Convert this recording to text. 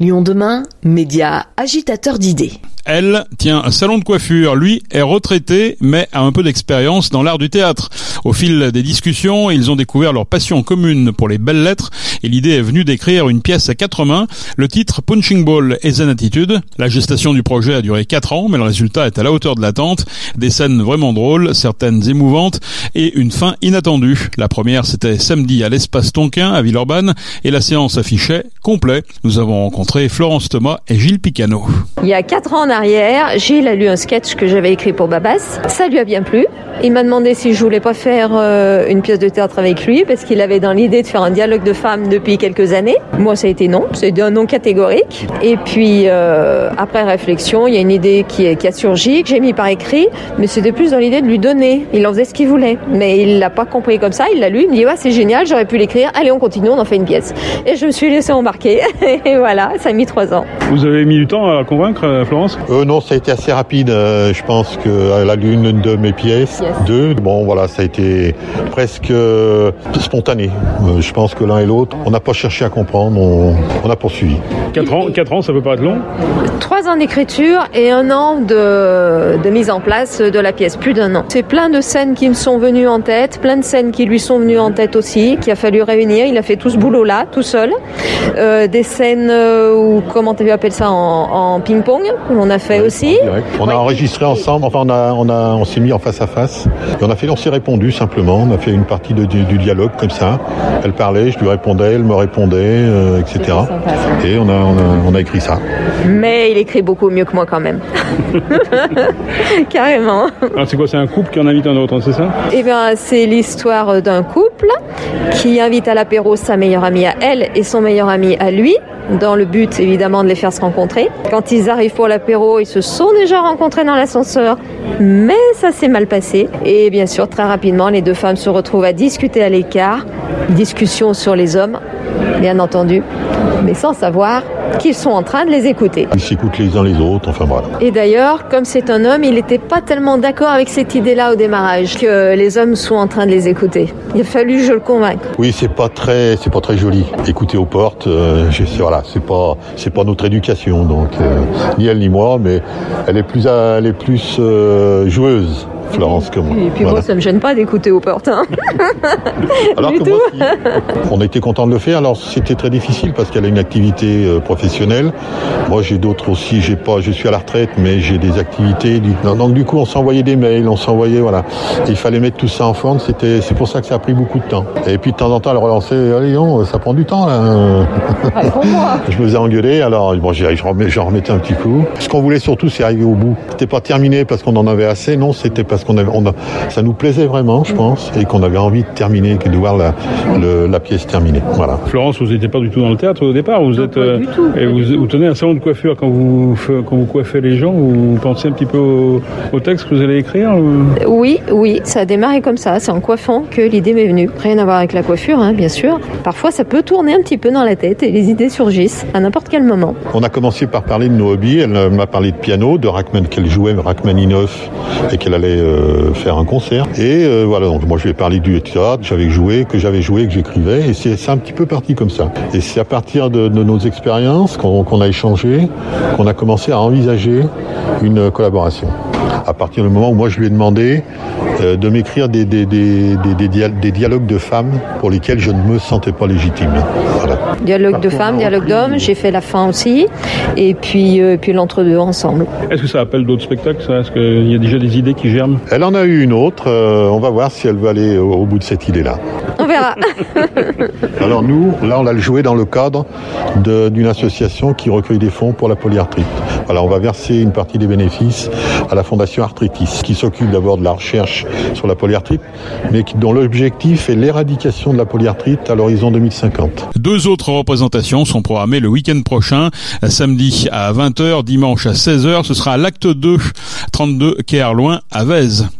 Lyon demain, média agitateur d'idées. Elle tient un salon de coiffure. Lui est retraité, mais a un peu d'expérience dans l'art du théâtre. Au fil des discussions, ils ont découvert leur passion commune pour les belles lettres et l'idée est venue d'écrire une pièce à quatre mains. Le titre Punching Ball et Zen Attitude. La gestation du projet a duré quatre ans, mais le résultat est à la hauteur de l'attente. Des scènes vraiment drôles, certaines émouvantes et une fin inattendue. La première, c'était samedi à l'espace Tonquin à Villeurbanne et la séance affichait complet. Nous avons rencontré Florence Thomas et Gilles Picano. Il y a quatre ans arrière, a lu un sketch que j'avais écrit pour Babas. Ça lui a bien plu. Il m'a demandé si je voulais pas faire euh, une pièce de théâtre avec lui parce qu'il avait dans l'idée de faire un dialogue de femmes depuis quelques années. Moi, ça a été non. C'est un non catégorique. Et puis, euh, après réflexion, il y a une idée qui, est, a surgi, que j'ai mis par écrit, mais c'était plus dans l'idée de lui donner. Il en faisait ce qu'il voulait. Mais il l'a pas compris comme ça. Il l'a lu. Il me dit, ouais, c'est génial, j'aurais pu l'écrire. Allez, on continue, on en fait une pièce. Et je me suis laissé embarquer. Et voilà, ça a mis trois ans. Vous avez mis du temps à convaincre, euh, Florence? Euh, Non, ça a été assez rapide. Euh, je pense qu'elle a lu une de mes pièces. Deux, bon voilà, ça a été presque euh, spontané. Euh, je pense que l'un et l'autre, on n'a pas cherché à comprendre, on, on a poursuivi. 4 ans, 4 ans, ça peut pas être long Trois ans d'écriture et un an de, de mise en place de la pièce, plus d'un an. C'est plein de scènes qui me sont venues en tête, plein de scènes qui lui sont venues en tête aussi, qu'il a fallu réunir. Il a fait tout ce boulot-là, tout seul. Euh, des scènes euh, où, comment tu appelles ça, en, en ping-pong, on a fait aussi. On a enregistré ensemble, enfin on a, on a, on s'est mis en face à face. Et on a fait, on s'est répondu simplement. On a fait une partie de, du, du dialogue comme ça. Elle parlait, je lui répondais, elle me répondait, euh, etc. sympa. Et on a, on a, on a écrit ça. Mais il écrit beaucoup mieux que moi quand même. Carrément. Alors c'est quoi C'est un couple qui en invite un autre, c'est ça? Eh bien, c'est l'histoire d'un couple qui invite à l'apéro sa meilleure amie à elle et son meilleur ami à lui, dans le but évidemment de les faire se rencontrer. Quand ils arrivent pour l'apéro, ils se sont déjà rencontrés dans l'ascenseur, mais ça s'est mal passé. Et bien sûr, très rapidement, les deux femmes se retrouvent à discuter à l'écart, discussion sur les hommes, bien entendu, mais sans savoir qu'ils sont en train de les écouter. Ils s'écoutent les uns les autres, enfin voilà. Et d'ailleurs, comme c'est un homme, il n'était pas tellement d'accord avec cette idée-là au démarrage, que les hommes sont en train de les écouter. Il a fallu je le convainque. Oui, c'est pas très, c'est pas très joli. Écouter aux portes, euh, je voilà, c'est pas, c'est pas notre éducation, donc euh, ni elle ni moi, mais elle est plus, à- elle est plus euh, joueuse, Florence que moi. Et puis Voilà. moi, ça me gêne pas d'écouter aux portes. hein. Alors du que moi, on a été content de le faire. Alors c'était très difficile parce qu'elle a une activité euh, professionnelle. Moi, j'ai d'autres aussi. J'ai pas, je suis à la retraite, mais j'ai des activités. Du- Donc, donc, du coup, on s'envoyait des mails, on s'envoyait, voilà. Et il fallait mettre tout ça en forme. C'était, c'est pour ça que ça a pris beaucoup de temps. Et puis de temps en temps, elle relançait. Allez, non, ça prend du temps là. Je me faisais engueuler, alors bon, j'en remettais un petit coup. Ce qu'on voulait surtout, c'est arriver au bout. C'était pas terminé parce qu'on en avait assez, non, c'était parce qu'on avait, on a, ça nous plaisait vraiment, je pense, et qu'on avait envie de terminer, de voir la, le- la pièce terminée. Voilà. Florence, vous n'étiez pas du tout dans le théâtre au départ. Vous êtes, pas du tout, et vous, vous tenez un salon de coiffure quand vous, quand vous coiffez les gens. Vous pensez un petit peu au, au texte que vous allez écrire ou- Oui, oui, ça a démarré comme ça. C'est en coiffant que l'idée m'est venue. Rien à voir avec la coiffure, hein, bien sûr. Parfois, ça peut tourner un petit peu dans la tête et les idées surgissent à n'importe quel moment. On a commencé par parler de nos hobbies. Elle euh, m'a parlé de piano, de Rachman qu'elle jouait, Rachmaninoff, et qu'elle allait euh, faire un concert. Et euh, voilà, donc moi je lui ai parlé du théâtre, j'avais joué, que j'avais joué, que j'écrivais, et c'est un petit peu parti comme ça. Et c'est à partir de, nos expériences qu'on a échangé, qu'on a commencé à envisager une collaboration. À partir du moment où moi je lui ai demandé euh, de m'écrire des, des, des, des, des dia- des dialogues de femmes pour lesquels je ne me sentais pas légitime. Voilà. Dialogue de femmes, dialogue d'hommes, j'ai fait la fin aussi. Et puis, euh, puis l'entre-deux ensemble. Est-ce que ça appelle d'autres spectacles ça? Est-ce qu'il y a déjà des idées qui germent? Elle en a eu une autre. euh, on va voir si elle va aller au, au bout de cette idée-là. On verra. Alors nous, là, on l'a joué dans le cadre d'une association qui recueille des fonds pour la polyarthrite. Voilà, on va verser une partie des bénéfices à la Fondation Arthritis, qui s'occupe d'abord de la recherche sur la polyarthrite, mais dont l'objectif est l'éradication de la polyarthrite à l'horizon 2050. Deux autres représentations sont programmées le week-end prochain, samedi à 20h, dimanche à 16h. Ce sera l'acte 2, 32 quai à Vèze.